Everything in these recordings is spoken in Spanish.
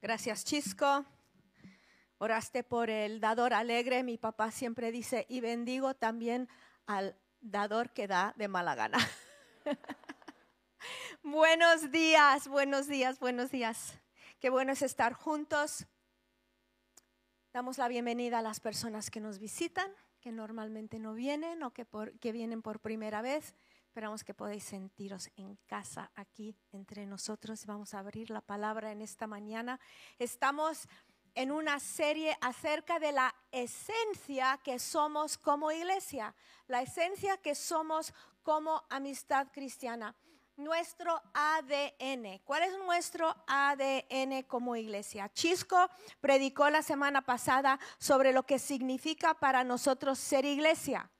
Gracias, Chisco. Oraste por el dador alegre. Mi papá siempre dice, y bendigo también al dador que da de mala gana. buenos días, buenos días, buenos días. Qué bueno es estar juntos. Damos la bienvenida a las personas que nos visitan, que normalmente no vienen o que, que vienen por primera vez. Esperamos que podáis sentiros en casa aquí entre nosotros. Vamos a abrir la palabra en esta mañana. Estamos en una serie acerca de la esencia que somos como iglesia, la esencia que somos como amistad cristiana, nuestro ADN. ¿Cuál es nuestro ADN como iglesia? Chisco predicó la semana pasada sobre lo que significa para nosotros ser iglesia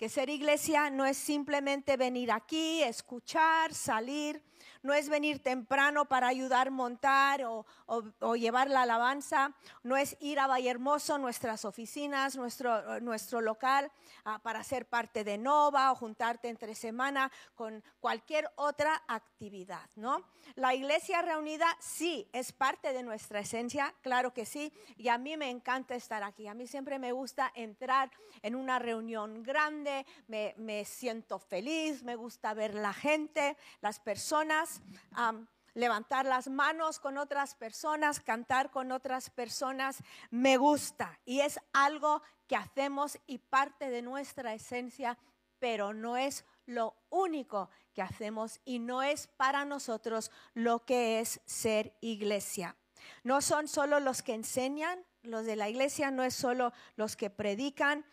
que ser iglesia no es simplemente venir aquí, escuchar, salir, no es venir temprano para ayudar a montar o, llevar la alabanza, no es ir a Valle Hermoso, nuestras oficinas, nuestro, nuestro local, ah, para ser parte de Nova o juntarte entre semana con cualquier otra actividad, ¿no? La iglesia reunida sí es parte de nuestra esencia, claro que sí, y a mí me encanta estar aquí, a mí siempre me gusta entrar en una reunión grande, me, me siento feliz, me gusta ver la gente, las personas, levantar las manos con otras personas, cantar con otras personas, me gusta. Y es algo que hacemos y parte de nuestra esencia, pero no es lo único que hacemos y no es para nosotros lo que es ser iglesia. No son solo los que enseñan, los de la iglesia no es solo los que predican.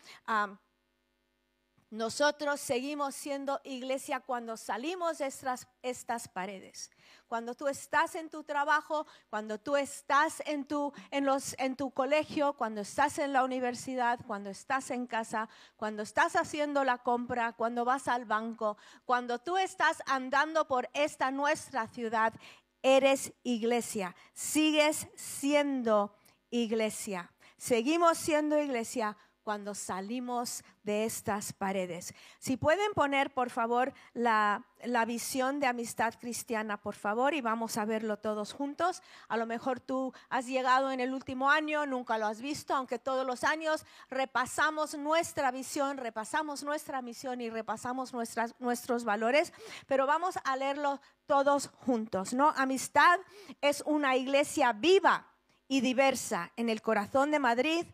Nosotros seguimos siendo iglesia cuando salimos de estas, estas, paredes. Cuando tú estás en tu trabajo, cuando tú estás en tu, en, los, en tu colegio, cuando estás en la universidad, cuando estás en casa, cuando estás haciendo la compra, cuando vas al banco, cuando tú estás andando por esta nuestra ciudad, eres iglesia. Sigues siendo iglesia. Seguimos siendo iglesia cuando salimos de estas paredes. Si pueden poner, por favor, la, visión de amistad cristiana, por favor, y vamos a verlo todos juntos. A lo mejor tú has llegado en el último año, nunca lo has visto, aunque todos los años repasamos nuestra visión, repasamos nuestra misión y repasamos nuestras, nuestros valores, pero vamos a leerlo todos juntos, ¿no? Amistad es una iglesia viva y diversa en el corazón de Madrid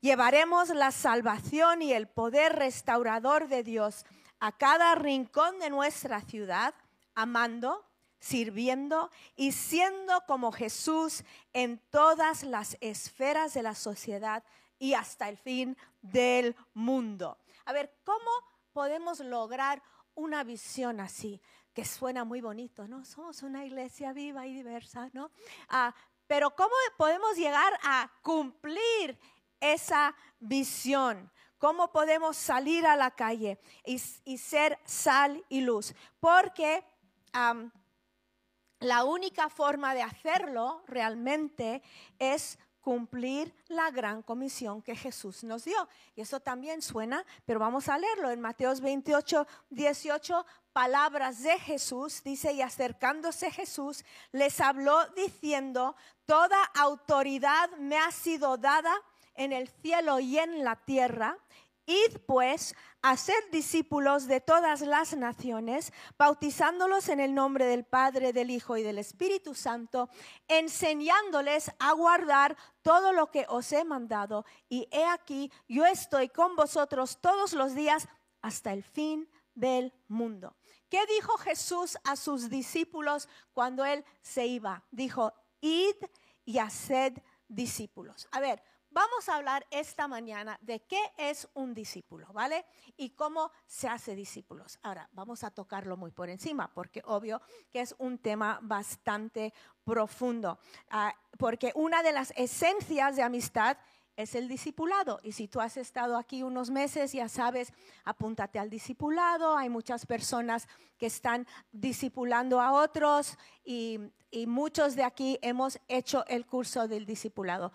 Llevaremos la salvación y el poder restaurador de Dios a cada rincón de nuestra ciudad, amando, sirviendo y siendo como Jesús en todas las esferas de la sociedad y hasta el fin del mundo. A ver, ¿cómo podemos lograr una visión así? Que suena muy bonito, ¿no? Somos una iglesia viva y diversa, ¿no? Ah, pero ¿cómo podemos llegar a cumplir esa visión. ¿Cómo podemos salir a la calle y, ser sal y luz? Porque la única forma de hacerlo realmente es cumplir la gran comisión que Jesús nos dio. Y eso también suena, pero vamos a leerlo en Mateos 28, 18, palabras de Jesús, dice, y acercándose Jesús, les habló diciendo, toda autoridad me ha sido dada en el cielo y en la tierra. Id pues a ser discípulos de todas las naciones, bautizándolos en el nombre del Padre, del Hijo y del Espíritu Santo, enseñándoles a guardar todo lo que os he mandado. Y he aquí, yo estoy con vosotros todos los días hasta el fin del mundo. ¿Qué dijo Jesús a sus discípulos cuando él se iba? Dijo, id y haced discípulos. A ver, Vamos a hablar esta mañana de qué es un discípulo, ¿vale? Y cómo se hace discípulos. Ahora, vamos a tocarlo muy por encima, porque obvio que es un tema bastante profundo, ah, porque una de las esencias de amistad es el discipulado. Y si tú has estado aquí unos meses, ya sabes, apúntate al discipulado. Hay muchas personas que están discipulando a otros y, muchos de aquí hemos hecho el curso del discipulado.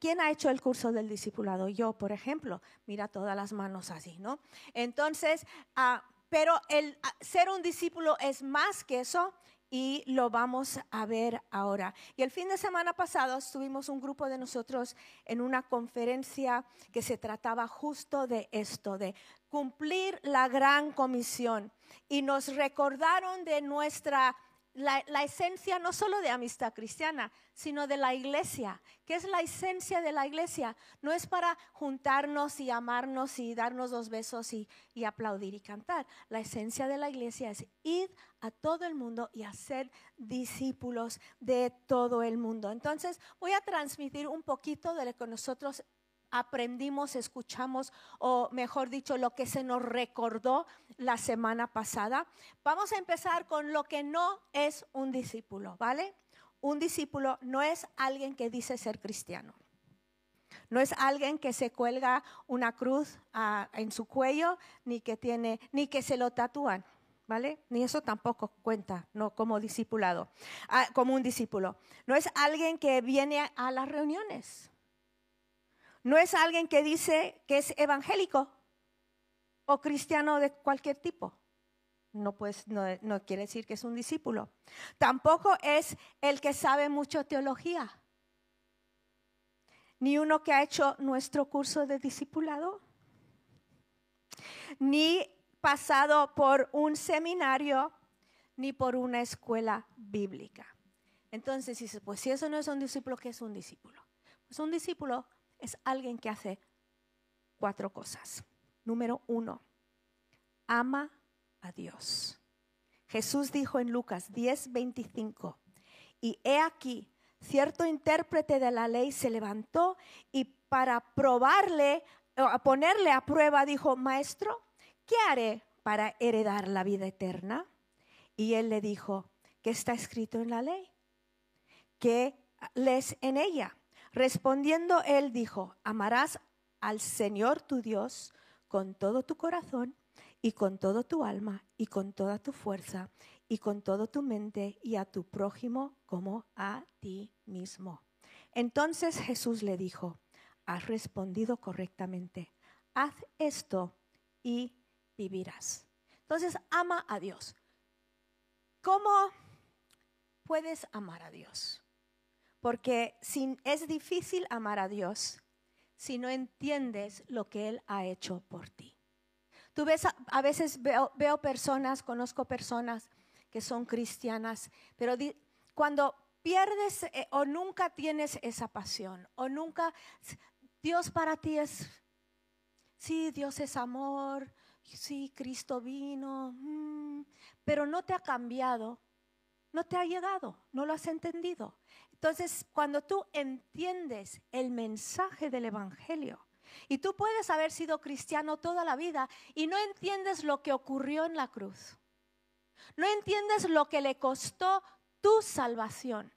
¿Quién ha hecho el curso del discipulado? Yo, por ejemplo. Mira todas las manos así, ¿no? Entonces, ah, pero el ah, ser un discípulo es más que eso y lo vamos a ver ahora. Y el fin de semana pasado estuvimos un grupo de nosotros en una conferencia que se trataba justo de esto, de cumplir la gran comisión. Y nos recordaron de nuestra la, esencia no solo de amistad cristiana, sino de la iglesia. ¿Qué es la esencia de la iglesia? No es para juntarnos y amarnos y darnos dos besos y, y aplaudir y cantar. La esencia de la iglesia es ir a todo el mundo y hacer discípulos de todo el mundo. Entonces voy a transmitir un poquito de lo que nosotros aprendimos, escuchamos, o mejor dicho, lo que se nos recordó la semana pasada. Vamos a empezar con lo que no es un discípulo, ¿vale? Un discípulo no es alguien que dice ser cristiano. No es alguien que se cuelga una cruz ah, en su cuello, ni que tiene, ni que se lo tatúan, ¿vale? Ni eso tampoco cuenta, no como discipulado, ah, como un discípulo. No es alguien que viene a las reuniones no es alguien que dice que es evangélico o cristiano de cualquier tipo. No, pues, no, quiere decir que es un discípulo. Tampoco es el que sabe mucho teología. Ni uno que ha hecho nuestro curso de discipulado. Ni pasado por un seminario, ni por una escuela bíblica. Entonces dice, pues si eso no es un discípulo, ¿qué es un discípulo? Pues un discípulo es alguien que hace cuatro cosas. Número uno, ama a Dios. Jesús dijo en Lucas 10, 25, y he aquí, cierto intérprete de la ley se levantó y para probarle, a ponerle a prueba, dijo, maestro, ¿qué haré para heredar la vida eterna? Y él le dijo, ¿qué está escrito en la ley? ¿Qué lees en ella? Respondiendo él dijo, amarás al Señor tu Dios con todo tu corazón y con todo tu alma y con toda tu fuerza y con toda tu mente y a tu prójimo como a ti mismo. Entonces Jesús le dijo, has respondido correctamente, haz esto y vivirás. Entonces ama a Dios. ¿Cómo puedes amar a Dios? Porque es difícil amar a Dios si no entiendes lo que Él ha hecho por ti. Tú ves, a, veces veo, personas, conozco personas que son cristianas, pero cuando pierdes eh, o nunca tienes esa pasión, o nunca, Dios para ti es, sí, Dios es amor, sí, Cristo vino, mm, pero no te ha cambiado, no te ha llegado, no lo has entendido. Entonces, cuando tú entiendes el mensaje del Evangelio, y tú puedes haber sido cristiano toda la vida y no entiendes lo que ocurrió en la cruz, no entiendes lo que le costó tu salvación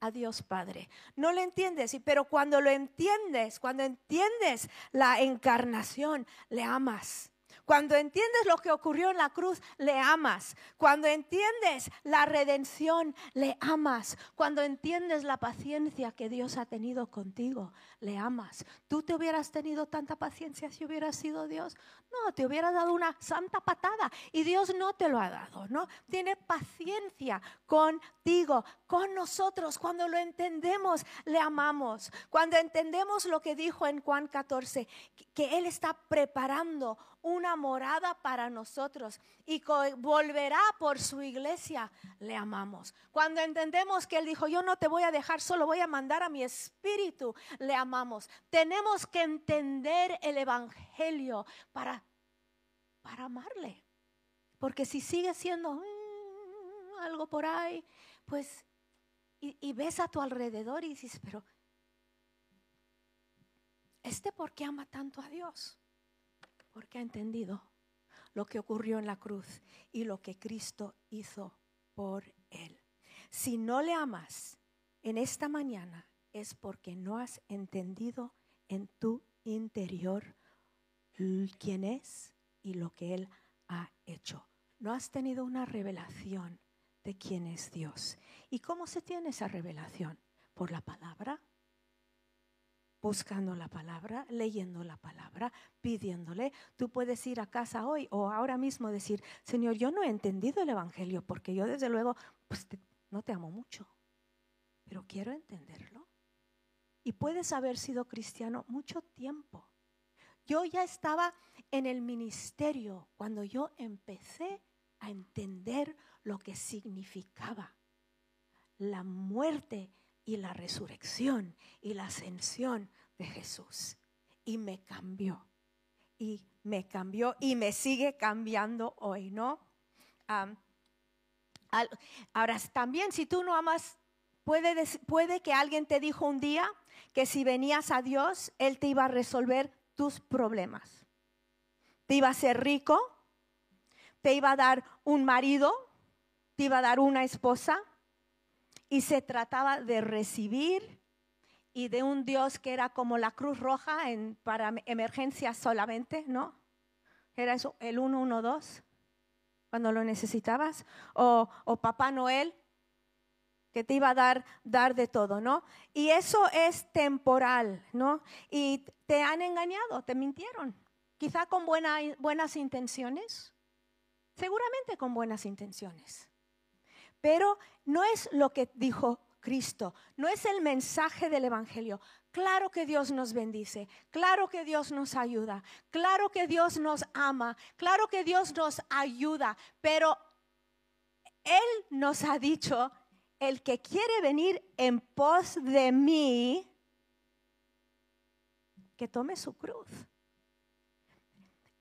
a Dios Padre. No lo entiendes, pero cuando lo entiendes, cuando entiendes la encarnación, le amas. Cuando entiendes lo que ocurrió en la cruz, le amas. Cuando entiendes la redención, le amas. Cuando entiendes la paciencia que Dios ha tenido contigo, le amas. ¿Tú te hubieras tenido tanta paciencia si hubieras sido Dios? No, te hubiera dado una santa patada y Dios no te lo ha dado, ¿no? Tiene paciencia contigo, con nosotros. Cuando lo entendemos, le amamos. Cuando entendemos lo que dijo en Juan 14, que Él está preparando una morada para nosotros y volverá por su iglesia, le amamos. Cuando entendemos que Él dijo, yo no te voy a dejar, solo voy a mandar a mi espíritu, le amamos. Tenemos que entender el Evangelio para, para amarle. Porque si sigue siendo mm, algo por ahí, pues, y, y ves a tu alrededor y dices, pero, ¿este por qué ama tanto a Dios? Porque ha entendido lo que ocurrió en la cruz y lo que Cristo hizo por él. Si no le amas en esta mañana es porque no has entendido en tu interior quién es y lo que Él ha hecho. No has tenido una revelación de quién es Dios. ¿Y cómo se tiene esa revelación? Por la palabra, buscando la palabra, leyendo la palabra, pidiéndole. Tú puedes ir a casa hoy o ahora mismo decir, Señor, yo no he entendido el Evangelio porque yo desde luego pues no te amo mucho, pero quiero entenderlo. Y puedes haber sido cristiano mucho tiempo. Yo ya estaba en el ministerio cuando yo empecé a entender lo que significaba la muerte y la resurrección y la ascensión de Jesús. Y me cambió. Y me cambió y me sigue cambiando hoy, ¿no? ahora, también si tú no amas, puede, puede que alguien te dijo un día que si venías a Dios, Él te iba a resolver tus problemas. Te iba a ser rico, te iba a dar un marido, te iba a dar una esposa, y se trataba de recibir y de un Dios que era como la Cruz Roja en, para emergencias solamente, ¿no? Era eso, el 112, cuando lo necesitabas, o, o Papá Noel, que te iba a dar, dar de todo, ¿no? Y eso es temporal, ¿no? Y te han engañado, te mintieron, quizá con buenas intenciones, seguramente con buenas intenciones. Pero no es lo que dijo Cristo, no es el mensaje del Evangelio. Claro que Dios nos bendice, claro que Dios nos ayuda, claro que Dios nos ama, claro que Dios nos ayuda, pero Él nos ha dicho, el que quiere venir en pos de mí, que tome su cruz.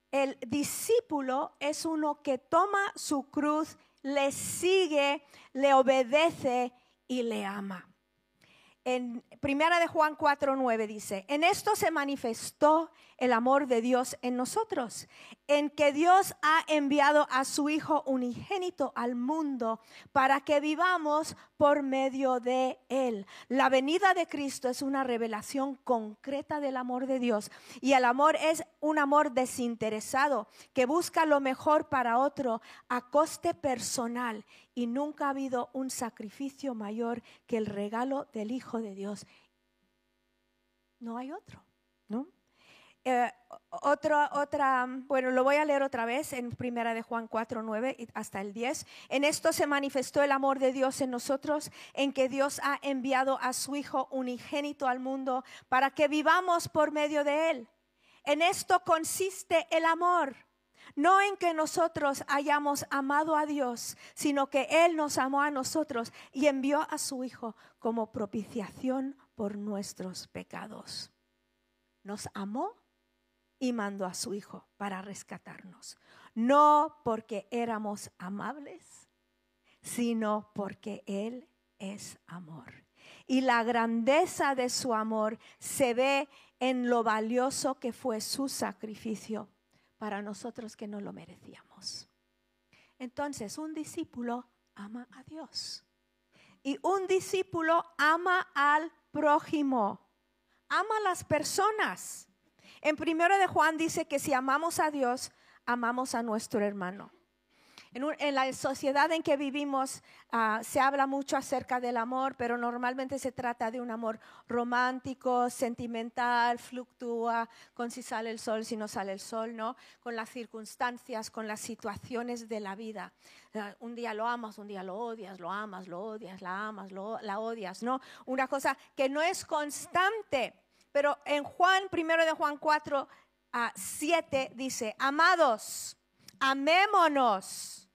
El discípulo es uno que toma su cruz le sigue, le obedece y le ama. En Primera de Juan 4:9 dice, "En esto se manifestó el amor de Dios en nosotros, en que Dios ha enviado a su Hijo unigénito al mundo para que vivamos por medio de Él. La venida de Cristo es una revelación concreta del amor de Dios y el amor es un amor desinteresado que busca lo mejor para otro a coste personal y nunca ha habido un sacrificio mayor que el regalo del Hijo de Dios. No hay otro, ¿no? Eh, otra, otra, bueno, lo voy a leer otra vez en primera de Juan 4, 9 hasta el 10. En esto se manifestó el amor de Dios en nosotros, en que Dios ha enviado a su Hijo unigénito al mundo para que vivamos por medio de Él. En esto consiste el amor. No en que nosotros hayamos amado a Dios, sino que Él nos amó a nosotros y envió a su Hijo como propiciación por nuestros pecados. Nos amó y mandó a su Hijo para rescatarnos. No porque éramos amables, sino porque Él es amor. Y la grandeza de su amor se ve en lo valioso que fue su sacrificio para nosotros que no lo merecíamos. Entonces, un discípulo ama a Dios. Y un discípulo ama al prójimo, ama a las personas. En primero de Juan dice que si amamos a Dios, amamos a nuestro hermano. En, la sociedad en que vivimos ah, se habla mucho acerca del amor, pero normalmente se trata de un amor romántico, sentimental, fluctúa con si sale el sol, si no sale el sol, ¿no? Con las circunstancias, con las situaciones de la vida. Ah, un día lo amas, un día lo odias, lo amas, lo odias, la amas, la odias, ¿no? Una cosa que no es constante. Pero en Juan, primero de Juan 4 a 7 dice, amados, amémonos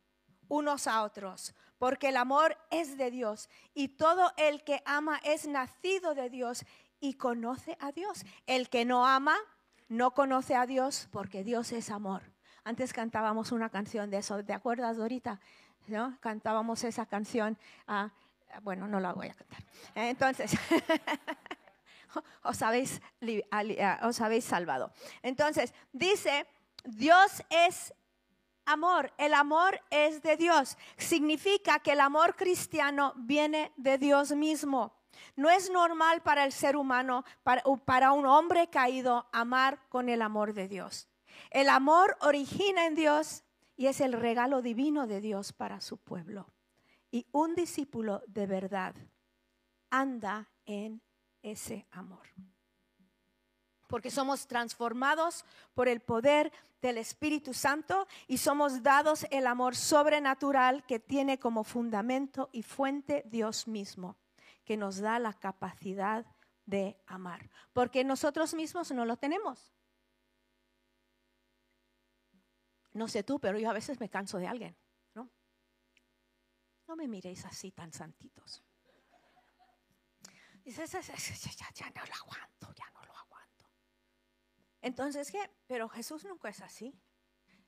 unos a otros, porque el amor es de Dios y todo el que ama es nacido de Dios y conoce a Dios. El que no ama no conoce a Dios porque Dios es amor. Antes cantábamos una canción de eso, ¿te acuerdas, Dorita? ¿No? Cantábamos esa canción. Ah, bueno, no la voy a cantar. Entonces, os habéis, os habéis salvado. Entonces, dice, Dios es amor, el amor es de Dios. Significa que el amor cristiano viene de Dios mismo. No es normal para el ser humano, para, para, un hombre caído, amar con el amor de Dios. El amor origina en Dios y es el regalo divino de Dios para su pueblo. Y un discípulo de verdad anda en ese amor. porque somos transformados por el poder del Espíritu Santo y somos dados el amor sobrenatural que tiene como fundamento y fuente Dios mismo, que nos da la capacidad de amar, porque nosotros mismos no lo tenemos. No sé tú, pero yo a veces me canso de alguien, ¿no? No me miréis así tan santitos. Dices, ya, ya no lo aguanto, ya no entonces, ¿qué? Pero Jesús nunca es así.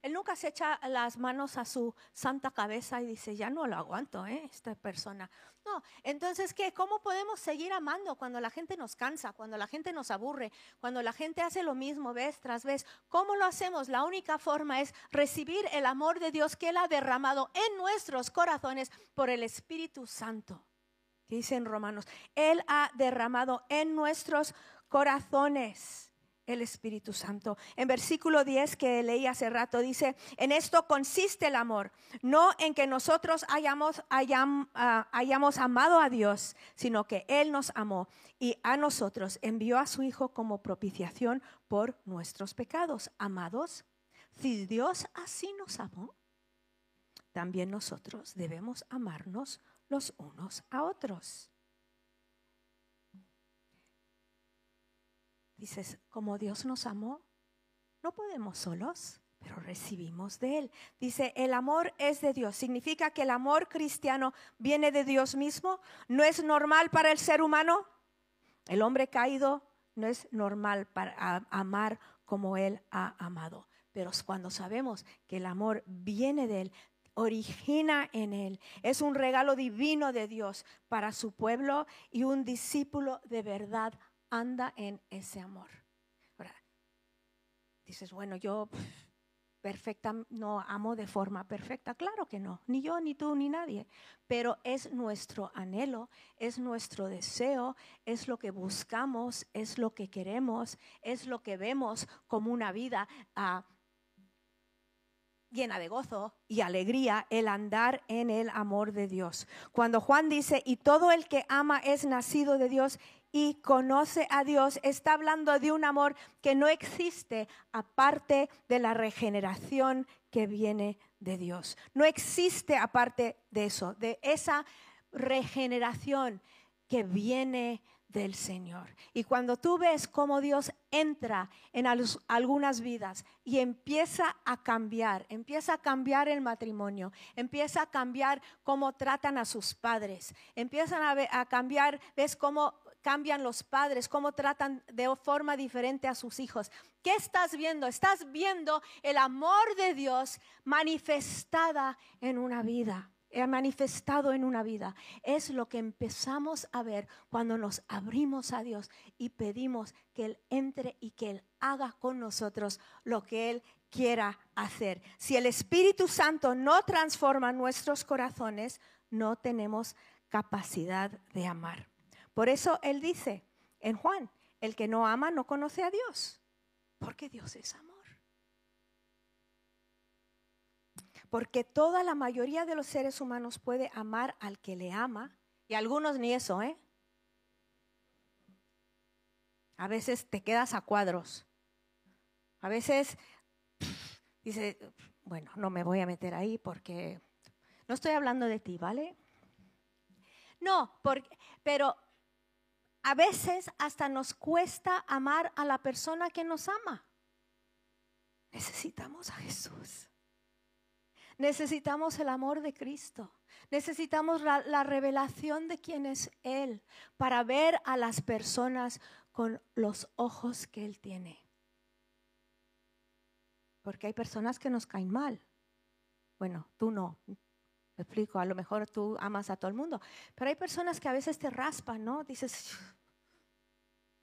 Él nunca se echa las manos a su santa cabeza y dice, ya no lo aguanto, ¿eh? Esta persona. No, entonces, ¿qué? ¿Cómo podemos seguir amando cuando la gente nos cansa, cuando la gente nos aburre, cuando la gente hace lo mismo vez tras vez? ¿Cómo lo hacemos? La única forma es recibir el amor de Dios que Él ha derramado en nuestros corazones por el Espíritu Santo. Dice en Romanos, Él ha derramado en nuestros corazones el Espíritu Santo. En versículo 10 que leí hace rato dice, en esto consiste el amor, no en que nosotros hayamos, ah, hayamos amado a Dios, sino que Él nos amó y a nosotros envió a su Hijo como propiciación por nuestros pecados. Amados, si Dios así nos amó, también nosotros debemos amarnos los unos a otros. Dices, como Dios nos amó, no podemos solos, pero recibimos de Él. Dice, el amor es de Dios. Significa que el amor cristiano viene de Dios mismo. No es normal para el ser humano. El hombre caído no es normal para amar como Él ha amado. Pero cuando sabemos que el amor viene de Él, origina en Él. Es un regalo divino de Dios para su pueblo y un discípulo de verdad anda en ese amor. Ahora, dices, bueno, yo perfecta, no amo de forma perfecta. Claro que no, ni yo, ni tú, ni nadie. Pero es nuestro anhelo, es nuestro deseo, es lo que buscamos, es lo que queremos, es lo que vemos como una vida ah, llena de gozo y alegría el andar en el amor de Dios. Cuando Juan dice, y todo el que ama es nacido de Dios y conoce a Dios, está hablando de un amor que no existe aparte de la regeneración que viene de Dios. No existe aparte de eso, de esa regeneración que viene del Señor. Y cuando tú ves cómo Dios entra en algunas vidas y empieza a cambiar, empieza a cambiar el matrimonio, empieza a cambiar cómo tratan a sus padres, empiezan a, a cambiar, ves cómo cambian los padres, cómo tratan de forma diferente a sus hijos. ¿Qué estás viendo? Estás viendo el amor de Dios manifestada en una vida manifestado en una vida. Es lo que empezamos a ver cuando nos abrimos a Dios y pedimos que Él entre y que Él haga con nosotros lo que Él quiera hacer. Si el Espíritu Santo no transforma nuestros corazones, no tenemos capacidad de amar. Por eso Él dice en Juan, el que no ama no conoce a Dios, porque Dios es amor. Porque toda la mayoría de los seres humanos puede amar al que le ama, y algunos ni eso, ¿eh? A veces te quedas a cuadros. A veces dice, bueno, no me voy a meter ahí porque no estoy hablando de ti, ¿vale? No, porque, pero a veces hasta nos cuesta amar a la persona que nos ama. Necesitamos a Jesús. Necesitamos el amor de Cristo. Necesitamos la, revelación de quién es Él para ver a las personas con los ojos que Él tiene. Porque hay personas que nos caen mal. Bueno, tú no, explico, a lo mejor tú amas a todo el mundo, pero hay personas que a veces te raspan, ¿no? Dices,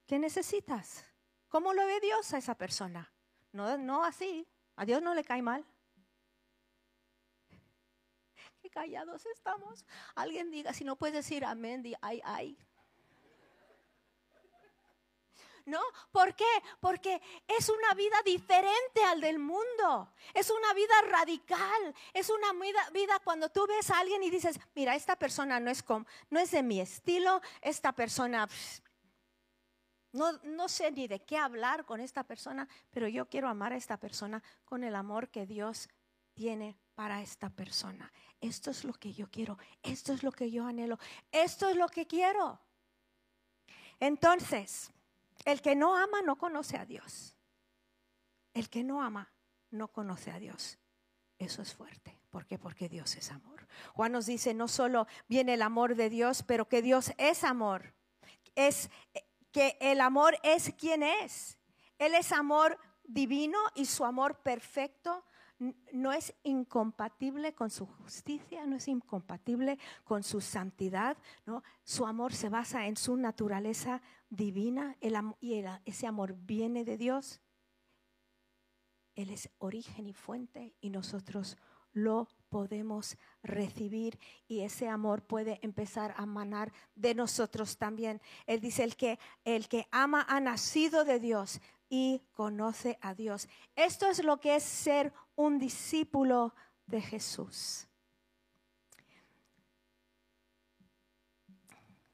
¿qué necesitas? ¿Cómo lo ve Dios a esa persona? No, no así, a Dios no le cae mal. Callados estamos. Alguien diga, si no puedes decir amén, di ay, ay. ¿no? ¿Por qué? Porque es una vida diferente al del mundo. Es una vida radical. Es una vida, cuando tú ves a alguien y dices, mira, esta persona no es, no es de mi estilo, esta persona No, no sé ni de qué hablar con esta persona, pero yo quiero amar a esta persona con el amor que Dios tiene para esta persona. Esto es lo que yo quiero, esto es lo que yo anhelo, esto es lo que quiero. Entonces, el que no ama no conoce a Dios. El que no ama no conoce a Dios. Eso es fuerte. ¿Por qué? Porque Dios es amor. Juan nos dice, no solo viene el amor de Dios, pero que Dios es amor. Es que el amor es quien es. Él es amor divino y su amor perfecto no es incompatible con su justicia, no es incompatible con su santidad, ¿no? Su amor se basa en su naturaleza divina y ese amor viene de Dios. Él es origen y fuente y nosotros lo podemos recibir y ese amor puede empezar a manar de nosotros también. Él dice, el que, el que ama ha nacido de Dios y conoce a Dios. Esto es lo que es ser un discípulo de Jesús.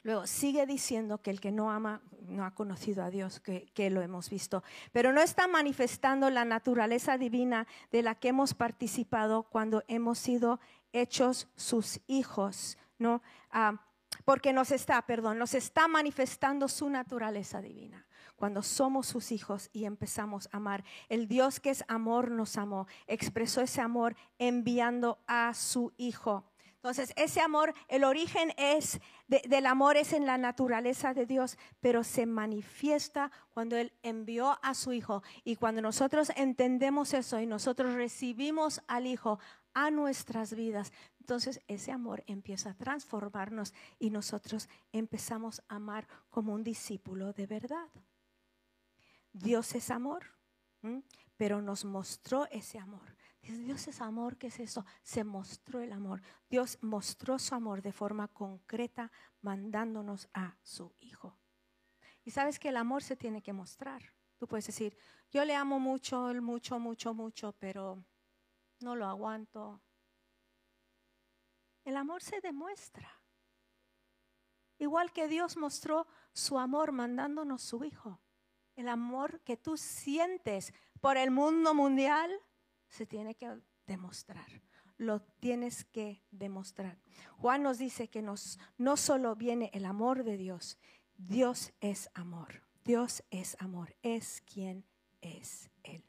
Luego sigue diciendo que el que no ama no ha conocido a Dios, que, lo hemos visto, pero no está manifestando la naturaleza divina de la que hemos participado cuando hemos sido hechos sus hijos, ¿no? Ah, porque nos está, perdón, nos está manifestando su naturaleza divina. Cuando somos sus hijos y empezamos a amar, el Dios que es amor nos amó, expresó ese amor enviando a su hijo. Entonces, ese amor, el origen es del amor es en la naturaleza de Dios, pero se manifiesta cuando Él envió a su Hijo. Y cuando nosotros entendemos eso y nosotros recibimos al Hijo a nuestras vidas, entonces ese amor empieza a transformarnos y nosotros empezamos a amar como un discípulo de verdad. Dios es amor, pero nos mostró ese amor. Dios es amor, ¿qué es eso? Se mostró el amor. Dios mostró su amor de forma concreta, mandándonos a su Hijo. Y sabes que el amor se tiene que mostrar. Tú puedes decir, yo le amo mucho, mucho, mucho, mucho, pero no lo aguanto. El amor se demuestra. Igual que Dios mostró su amor mandándonos su Hijo. El amor que tú sientes por el mundo mundial se tiene que demostrar. Lo tienes que demostrar. Juan nos dice que no solo viene el amor de Dios, Dios es amor. Dios es amor, es quien es Él.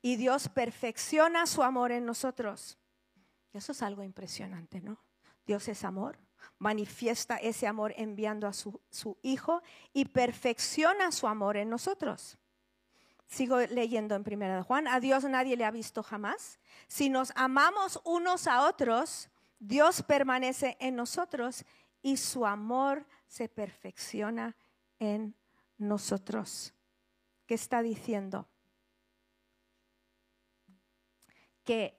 y Dios perfecciona su amor en nosotros. Eso es algo impresionante, ¿no? Dios es amor, manifiesta ese amor enviando a su, Hijo y perfecciona su amor en nosotros. Sigo leyendo en Primera de Juan. A Dios nadie le ha visto jamás. Si nos amamos unos a otros, Dios permanece en nosotros y su amor se perfecciona en nosotros. ¿Qué está diciendo? Que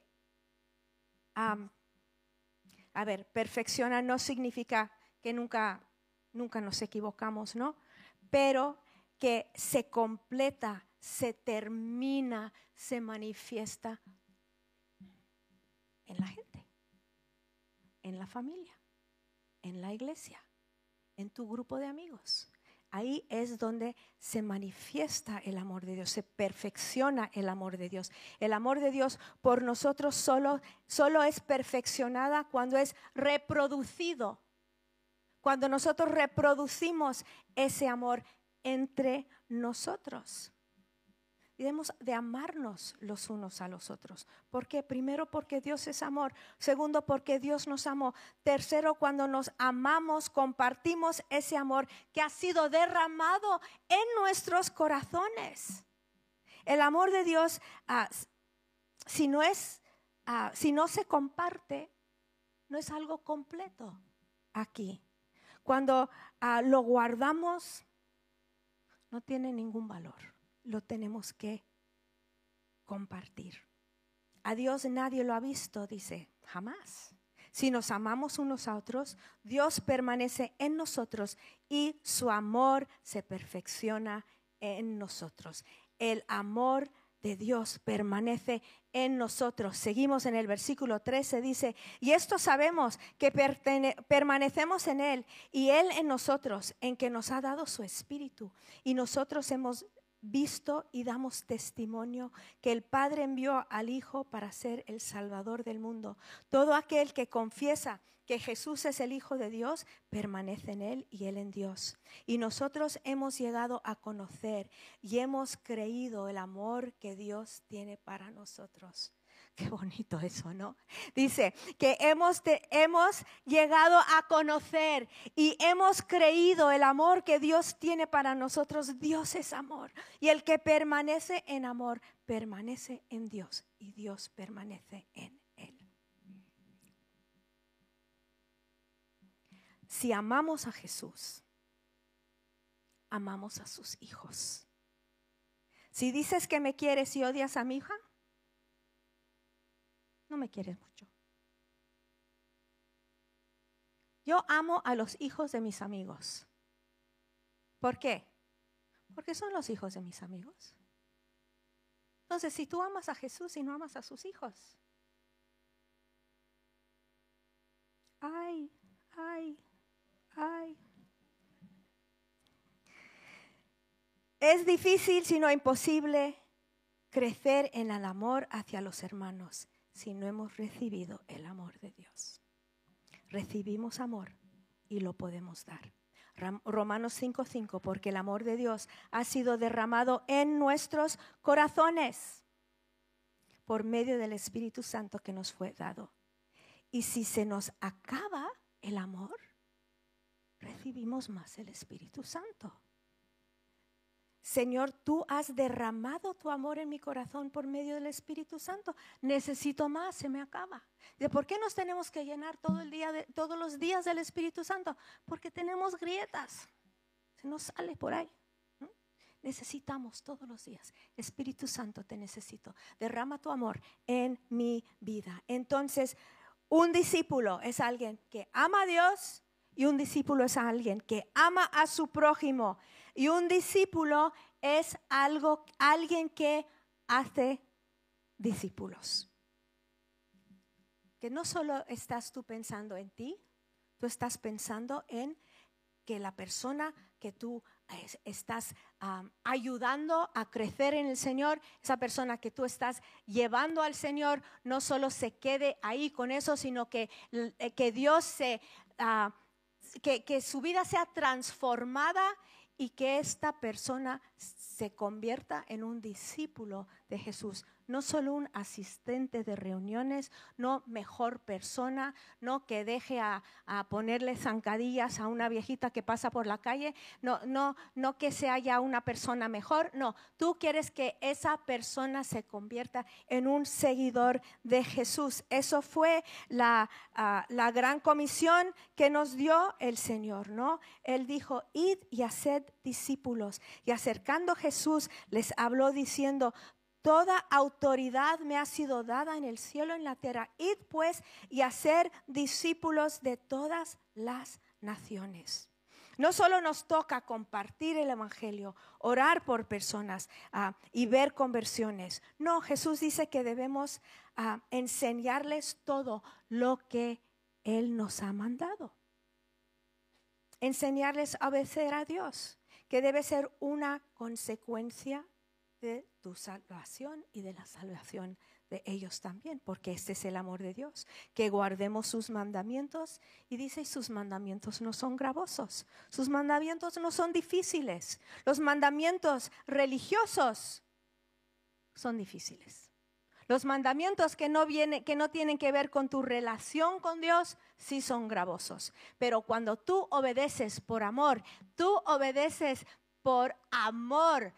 a ver, perfecciona no significa que nunca, nunca nos equivocamos, ¿no? Pero que se completa, se termina, se manifiesta en la gente, en la familia, en la iglesia, en tu grupo de amigos. Ahí es donde se manifiesta el amor de Dios, se perfecciona el amor de Dios. El amor de Dios por nosotros solo, solo es perfeccionada cuando es reproducido. Cuando nosotros reproducimos ese amor entre nosotros. Debemos de amarnos los unos a los otros. ¿Por qué? Primero porque Dios es amor. Segundo porque Dios nos amó. Tercero cuando nos amamos compartimos ese amor que ha sido derramado en nuestros corazones. El amor de Dios, ah, si, no es, ah, si no se comparte, no es algo completo aquí. Cuando ah, lo guardamos, no tiene ningún valor lo tenemos que compartir. A Dios nadie lo ha visto, dice, jamás. Si nos amamos unos a otros, Dios permanece en nosotros y su amor se perfecciona en nosotros. El amor de Dios permanece en nosotros. Seguimos en el versículo 13, dice, y esto sabemos que permanecemos en Él y Él en nosotros, en que nos ha dado su espíritu. Y nosotros hemos visto y damos testimonio que el Padre envió al Hijo para ser el Salvador del mundo. Todo aquel que confiesa que Jesús es el Hijo de Dios, permanece en Él y Él en Dios. Y nosotros hemos llegado a conocer y hemos creído el amor que Dios tiene para nosotros. Qué bonito eso, ¿no? Dice que hemos, hemos llegado a conocer y hemos creído el amor que Dios tiene para nosotros. Dios es amor. Y el que permanece en amor, permanece en Dios y Dios permanece en él. Si amamos a Jesús, amamos a sus hijos. Si dices que me quieres y odias a mi hija, me quieres mucho. Yo amo a los hijos de mis amigos. ¿Por qué? Porque son los hijos de mis amigos. Entonces, si tú amas a Jesús y no amas a sus hijos, ay, ay, ay. Es difícil, si no imposible, crecer en el amor hacia los hermanos si no hemos recibido el amor de Dios. Recibimos amor y lo podemos dar. Romanos 5:5, porque el amor de Dios ha sido derramado en nuestros corazones por medio del Espíritu Santo que nos fue dado. Y si se nos acaba el amor, recibimos más el Espíritu Santo. Señor, tú has derramado tu amor en mi corazón por medio del Espíritu Santo. Necesito más, se me acaba. ¿De por qué nos tenemos que llenar todo el día todos los días del Espíritu Santo? Porque tenemos grietas. Se nos sale por ahí. Necesitamos todos los días. Espíritu Santo, te necesito. Derrama tu amor en mi vida. Entonces, un discípulo es alguien que ama a Dios y un discípulo es alguien que ama a su prójimo. Y un discípulo es algo, alguien que hace discípulos. Que no solo estás tú pensando en ti, tú estás pensando en que la persona que tú estás ayudando a crecer en el Señor, esa persona que tú estás llevando al Señor, no solo se quede ahí con eso, sino que, eh, que Dios se, ah, que, que su vida sea transformada y que esta persona se convierta en un discípulo de Jesús no solo un asistente de reuniones, no mejor persona, no que deje a, ponerle zancadillas a una viejita que pasa por la calle, no, no, no que se haya una persona mejor, no, tú quieres que esa persona se convierta en un seguidor de Jesús. Eso fue la, ah, la gran comisión que nos dio el Señor, ¿no? Él dijo, id y haced discípulos. Y acercando Jesús les habló diciendo, Toda autoridad me ha sido dada en el cielo y en la tierra. Id pues y hacer discípulos de todas las naciones. No solo nos toca compartir el Evangelio, orar por personas ah, y ver conversiones. No, Jesús dice que debemos ah, enseñarles todo lo que Él nos ha mandado. Enseñarles a obedecer a Dios, que debe ser una consecuencia de tu salvación y de la salvación de ellos también, porque este es el amor de Dios, que guardemos sus mandamientos y dice, sus mandamientos no son gravosos, sus mandamientos no son difíciles, los mandamientos religiosos son difíciles. Los mandamientos que no, viene, que no tienen que ver con tu relación con Dios, sí son gravosos. Pero cuando tú obedeces por amor, tú obedeces por amor,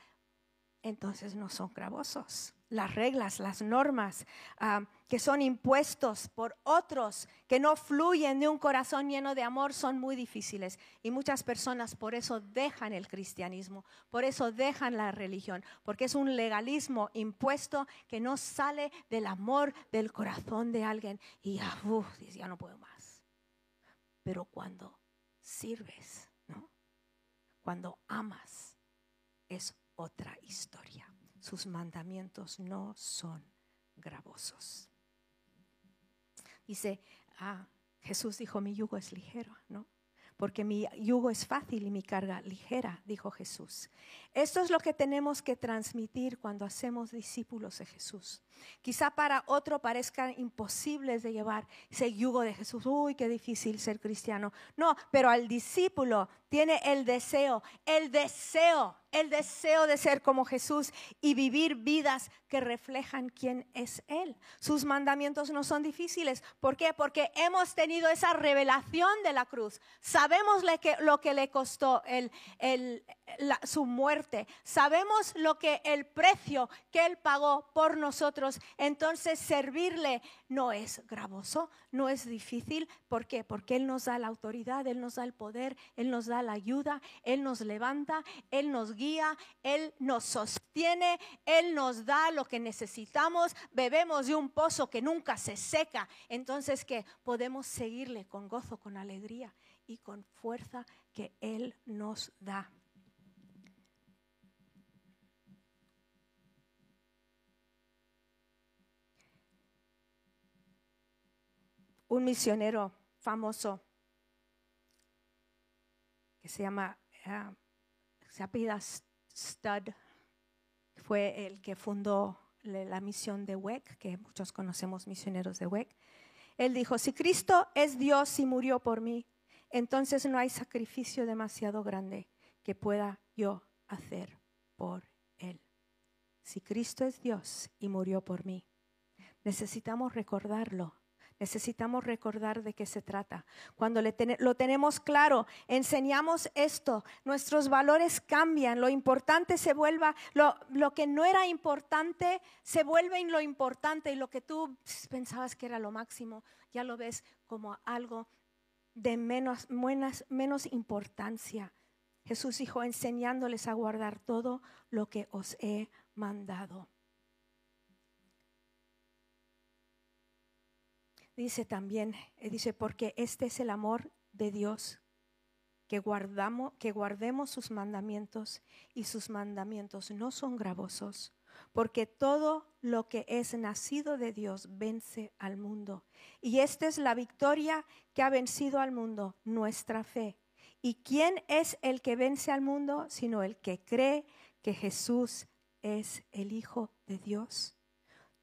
entonces no son gravosos. Las reglas, las normas ah, que son impuestos por otros que no fluyen de un corazón lleno de amor son muy difíciles. Y muchas personas por eso dejan el cristianismo, por eso dejan la religión, porque es un legalismo impuesto que no sale del amor del corazón de alguien. Y ya, ya no puedo más. Pero cuando sirves, ¿no? cuando amas, es otra historia. sus mandamientos no son gravosos. Dice, ah, Jesús dijo, mi yugo es ligero, ¿no? Porque mi yugo es fácil y mi carga ligera, dijo Jesús. Esto es lo que tenemos que transmitir cuando hacemos discípulos de Jesús. Quizá para otro parezca imposible de llevar ese yugo de Jesús. Uy, qué difícil ser cristiano. No, pero al discípulo tiene el deseo, el deseo, el deseo de ser como Jesús y vivir vidas que reflejan quién es Él. Sus mandamientos no son difíciles. ¿Por qué? Porque hemos tenido esa revelación de la cruz. Sabemos lo que le costó su muerte. Sabemos lo que el precio que Él pagó por nosotros. Entonces servirle no es gravoso, no es difícil. ¿Por qué? Porque Él nos da la autoridad, Él nos da el poder, Él nos da la ayuda, Él nos levanta, Él nos guía, Él nos sostiene, Él nos da lo que necesitamos. Bebemos de un pozo que nunca se seca. Entonces que podemos seguirle con gozo, con alegría y con fuerza que Él nos da. Un misionero famoso que se llama, uh, se apida Stud, fue el que fundó la misión de WEC, que muchos conocemos misioneros de WEC. Él dijo, si Cristo es Dios y murió por mí, entonces no hay sacrificio demasiado grande que pueda yo hacer por Él. Si Cristo es Dios y murió por mí, necesitamos recordarlo Necesitamos recordar de qué se trata. Cuando lo tenemos claro, enseñamos esto, nuestros valores cambian, lo importante se vuelva, lo, que no era importante se vuelve en lo importante y lo que tú pensabas que era lo máximo, ya lo ves como algo de menos, menos importancia. Jesús dijo, enseñándoles a guardar todo lo que os he mandado. Dice también, eh, dice, porque este es el amor de Dios, que, guardamos, que guardemos sus mandamientos y sus mandamientos no son gravosos, porque todo lo que es nacido de Dios vence al mundo. Y esta es la victoria que ha vencido al mundo, nuestra fe. ¿Y quién es el que vence al mundo sino el que cree que Jesús es el Hijo de Dios?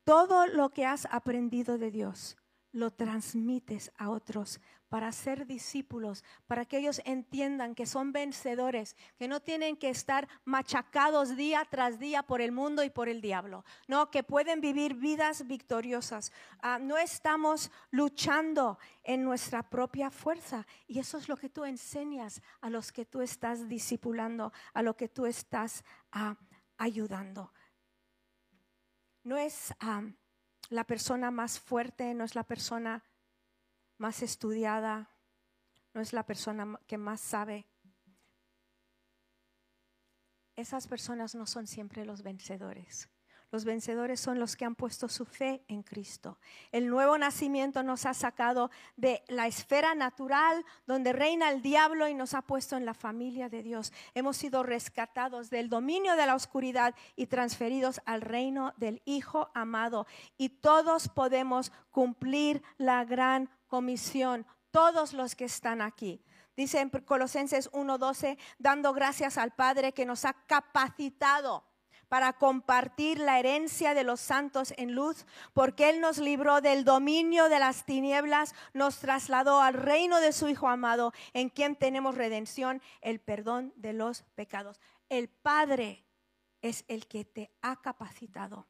Todo lo que has aprendido de Dios, lo transmites a otros para ser discípulos, para que ellos entiendan que son vencedores, que no tienen que estar machacados día tras día por el mundo y por el diablo, no, que pueden vivir vidas victoriosas. Ah, no estamos luchando en nuestra propia fuerza y eso es lo que tú enseñas a los que tú estás discipulando, a lo que tú estás ah, ayudando. No es... Ah, la persona más fuerte, no es la persona más estudiada, no es la persona que más sabe. Esas personas no son siempre los vencedores. Los vencedores son los que han puesto su fe en Cristo. El nuevo nacimiento nos ha sacado de la esfera natural donde reina el diablo y nos ha puesto en la familia de Dios. Hemos sido rescatados del dominio de la oscuridad y transferidos al reino del Hijo amado. Y todos podemos cumplir la gran comisión, todos los que están aquí. Dice en Colosenses 1:12, dando gracias al Padre que nos ha capacitado para compartir la herencia de los santos en luz, porque Él nos libró del dominio de las tinieblas, nos trasladó al reino de su Hijo amado, en quien tenemos redención, el perdón de los pecados. El Padre es el que te ha capacitado.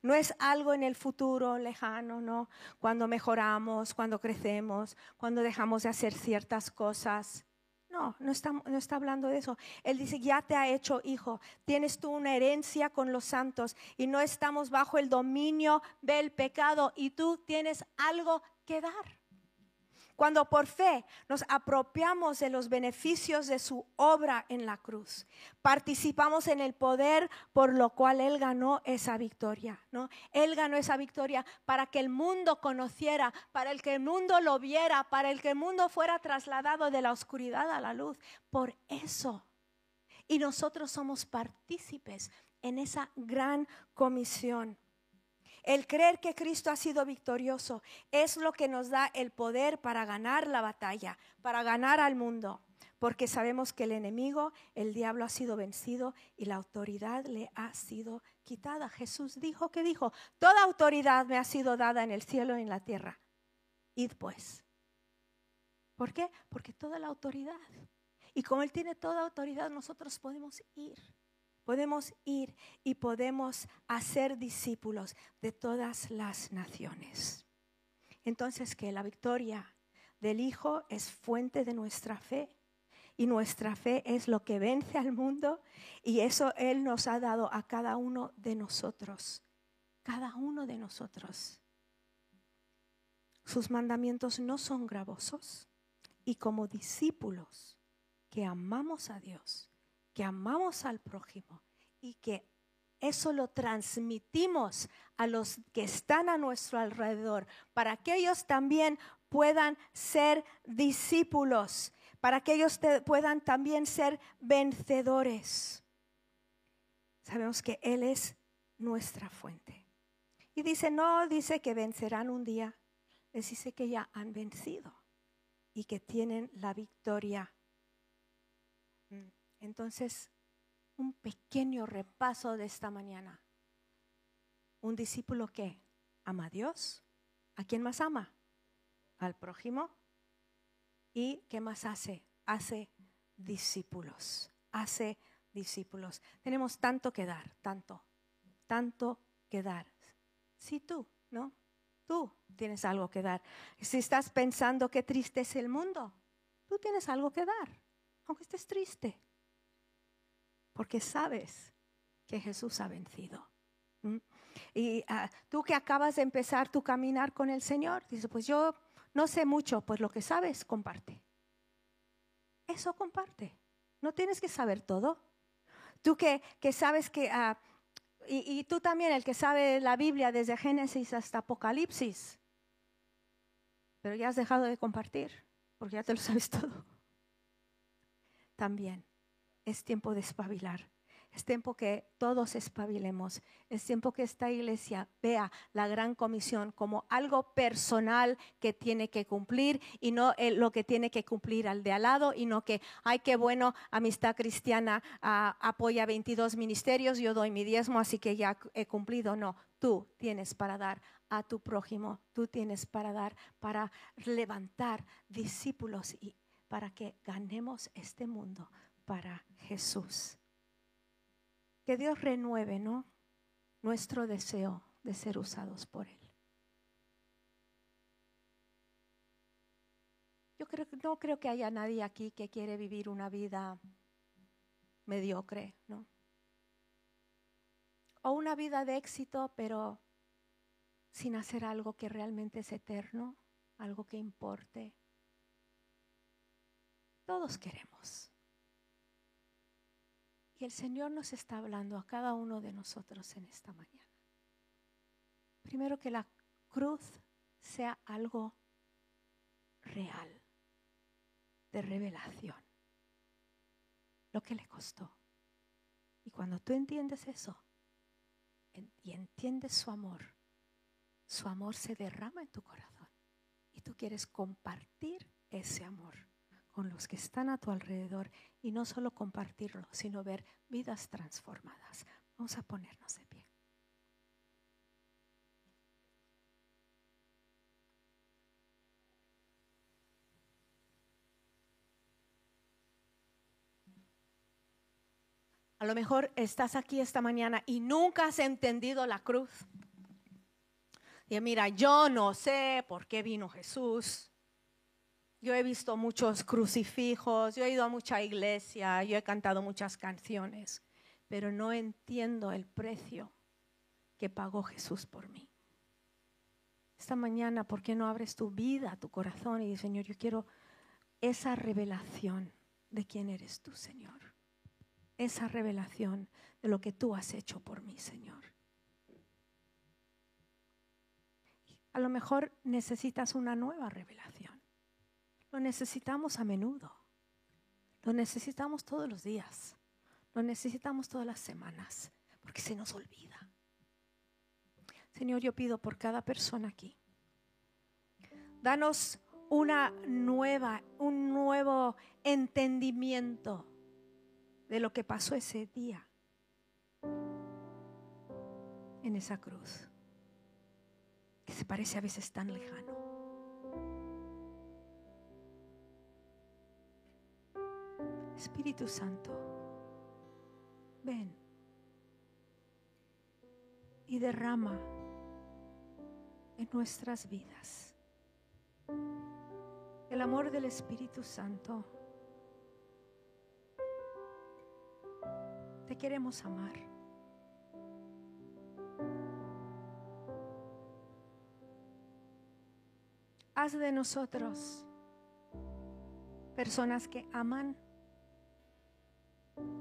No es algo en el futuro lejano, no. Cuando mejoramos, cuando crecemos, cuando dejamos de hacer ciertas cosas. No, no está, no está hablando de eso. Él dice, ya te ha hecho hijo, tienes tú una herencia con los santos y no estamos bajo el dominio del pecado y tú tienes algo que dar. Cuando por fe nos apropiamos de los beneficios de su obra en la cruz, participamos en el poder por lo cual Él ganó esa victoria. ¿no? Él ganó esa victoria para que el mundo conociera, para el que el mundo lo viera, para el que el mundo fuera trasladado de la oscuridad a la luz. Por eso. Y nosotros somos partícipes en esa gran comisión. El creer que Cristo ha sido victorioso es lo que nos da el poder para ganar la batalla, para ganar al mundo, porque sabemos que el enemigo, el diablo ha sido vencido y la autoridad le ha sido quitada. Jesús dijo que dijo, toda autoridad me ha sido dada en el cielo y en la tierra. Id pues. ¿Por qué? Porque toda la autoridad. Y como Él tiene toda autoridad, nosotros podemos ir podemos ir y podemos hacer discípulos de todas las naciones. Entonces que la victoria del Hijo es fuente de nuestra fe y nuestra fe es lo que vence al mundo y eso Él nos ha dado a cada uno de nosotros, cada uno de nosotros. Sus mandamientos no son gravosos y como discípulos que amamos a Dios, que amamos al prójimo y que eso lo transmitimos a los que están a nuestro alrededor, para que ellos también puedan ser discípulos, para que ellos puedan también ser vencedores. Sabemos que Él es nuestra fuente. Y dice, no dice que vencerán un día, les dice que ya han vencido y que tienen la victoria entonces, un pequeño repaso de esta mañana. Un discípulo que ama a Dios. ¿A quién más ama? Al prójimo. ¿Y qué más hace? Hace discípulos. Hace discípulos. Tenemos tanto que dar, tanto, tanto que dar. Sí, tú, ¿no? Tú tienes algo que dar. Si estás pensando qué triste es el mundo, tú tienes algo que dar, aunque estés triste porque sabes que Jesús ha vencido. Y ah, tú que acabas de empezar tu caminar con el Señor, dices, pues yo no sé mucho, pues lo que sabes, comparte. Eso comparte. No tienes que saber todo. Tú que, que sabes que, ah, y, y tú también, el que sabe la Biblia desde Génesis hasta Apocalipsis, pero ya has dejado de compartir, porque ya te lo sabes todo. También es tiempo de espabilar. Es tiempo que todos espabilemos. Es tiempo que esta iglesia vea la gran comisión como algo personal que tiene que cumplir y no lo que tiene que cumplir al de al lado y no que, ay, qué bueno, Amistad Cristiana ah, apoya 22 ministerios, yo doy mi diezmo, así que ya he cumplido. No, tú tienes para dar a tu prójimo, tú tienes para dar, para levantar discípulos y para que ganemos este mundo para Jesús. Que Dios renueve, ¿no? Nuestro deseo de ser usados por Él. Yo creo, no creo que haya nadie aquí que quiere vivir una vida mediocre, ¿no? O una vida de éxito, pero sin hacer algo que realmente es eterno, algo que importe. Todos queremos. Y el Señor nos está hablando a cada uno de nosotros en esta mañana. Primero que la cruz sea algo real, de revelación. Lo que le costó. Y cuando tú entiendes eso y entiendes su amor, su amor se derrama en tu corazón. Y tú quieres compartir ese amor con los que están a tu alrededor y no solo compartirlo, sino ver vidas transformadas. Vamos a ponernos de pie. A lo mejor estás aquí esta mañana y nunca has entendido la cruz. Y mira, yo no sé por qué vino Jesús. Yo he visto muchos crucifijos, yo he ido a mucha iglesia, yo he cantado muchas canciones, pero no entiendo el precio que pagó Jesús por mí. Esta mañana, ¿por qué no abres tu vida, tu corazón y dices, Señor, yo quiero esa revelación de quién eres tú, Señor? Esa revelación de lo que tú has hecho por mí, Señor. A lo mejor necesitas una nueva revelación. Lo necesitamos a menudo. Lo necesitamos todos los días. Lo necesitamos todas las semanas. porque se nos olvida. Señor, yo pido por cada persona aquí. Danos una nueva, un nuevo entendimiento de lo que pasó ese día en esa cruz, que se parece a veces tan lejano. Espíritu Santo, ven y derrama en nuestras vidas el amor del Espíritu Santo. Te queremos amar. Haz de nosotros personas que aman.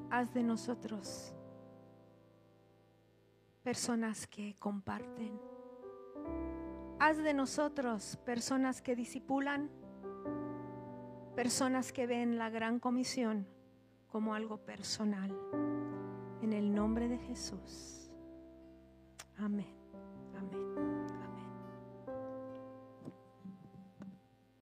Haz de nosotros personas que comparten. Haz de nosotros personas que disipulan, personas que ven la gran comisión como algo personal. En el nombre de Jesús. Amén.